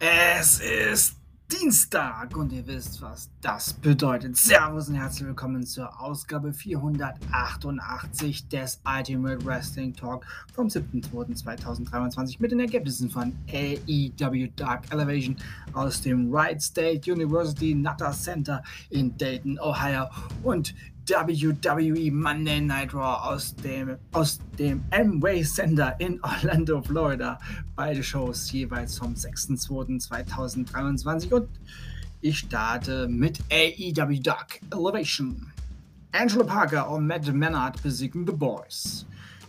ist Dienstag und ihr wisst, was das bedeutet. Servus und herzlich willkommen zur Ausgabe 488 des Ultimate Wrestling Talk vom 7.2.2023 mit den Ergebnissen von AEW Dark Elevation aus dem Wright State University Nutter Center in Dayton, Ohio und WWE Monday Night Raw aus dem, aus dem Amway Center in Orlando, Florida. Beide Shows jeweils vom 6.2.2023 und ich starte mit AEW Dark Elevation. Angela Parker und Matt Menard besiegten The Boys.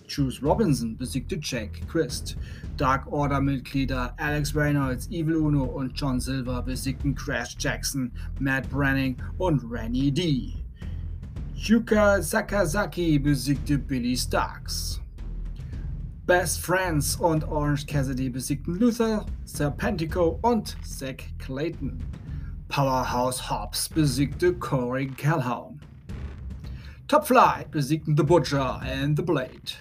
Juice Robinson besiegte Jake Christ. Dark Order-Mitglieder Alex Reynolds, Evil Uno und John Silver besiegten Crash Jackson, Matt Branning und Randy D. Yuka Sakazaki besiegte Billy Starks. Best Friends und Orange Cassidy besiegten Luther, Serpentico und Zack Clayton. Powerhouse Hobbs besiegte Corey Calhoun. Top Flight besiegten The Butcher and The Blade.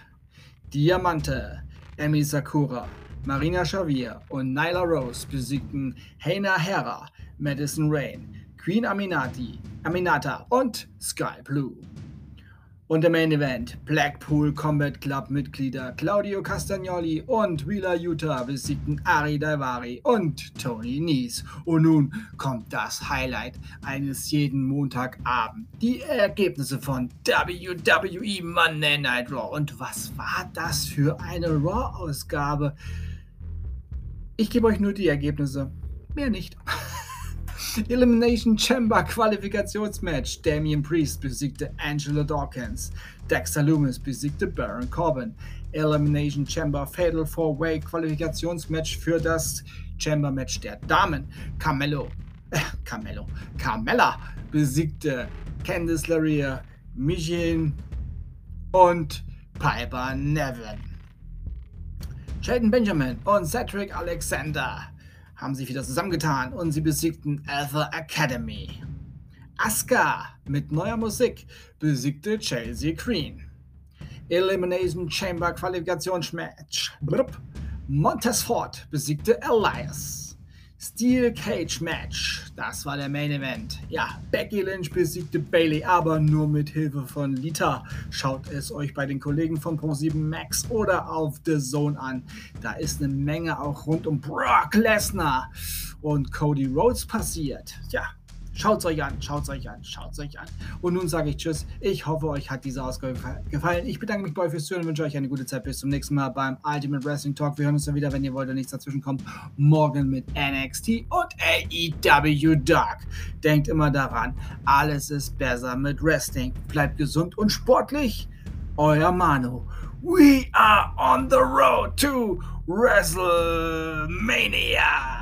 Diamante, Emi Sakura, Marina Xavier und Nyla Rose besiegten Heina Hera, Madison Rain, Queen Aminati, Aminata und Sky Blue. Und im Main Event Blackpool Combat Club Mitglieder Claudio Castagnoli und Wheeler Utah besiegten Ari Daivari und Tony Nies. Und nun kommt das Highlight eines jeden Montagabend. Die Ergebnisse von WWE Monday Night Raw. Und was war das für eine Raw-Ausgabe? Ich gebe euch nur die Ergebnisse. Mehr nicht. Elimination Chamber Qualifikationsmatch. Damian Priest besiegte Angela Dawkins. Dexter Loomis besiegte Baron Corbin. Elimination Chamber Fatal 4-Way Qualifikationsmatch für das Chamber Match der Damen. Carmelo, äh, Carmelo, Carmella besiegte Candice LeRae, Michin und Piper Nevin. Shelton Benjamin und Cedric Alexander haben sich wieder zusammengetan und sie besiegten Alpha Academy. Asuka mit neuer Musik besiegte Chelsea Green. Elimination Chamber Qualifikationsmatch. Montesfort besiegte Elias. Steel Cage Match. Das war der Main Event. Ja, Becky Lynch besiegte Bailey, aber nur mit Hilfe von Lita. Schaut es euch bei den Kollegen von Pro7 Max oder auf The Zone an. Da ist eine Menge auch rund um Brock Lesnar und Cody Rhodes passiert. Ja, Schaut es euch an, schaut es euch an, schaut es euch an. Und nun sage ich Tschüss. Ich hoffe, euch hat diese Ausgabe gefallen. Ich bedanke mich bei euch fürs Zuhören und wünsche euch eine gute Zeit. Bis zum nächsten Mal beim Ultimate Wrestling Talk. Wir hören uns dann wieder, wenn ihr wollt und nichts dazwischen kommt. Morgen mit NXT und AEW Dark. Denkt immer daran, alles ist besser mit Wrestling. Bleibt gesund und sportlich. Euer Manu. We are on the road to WrestleMania.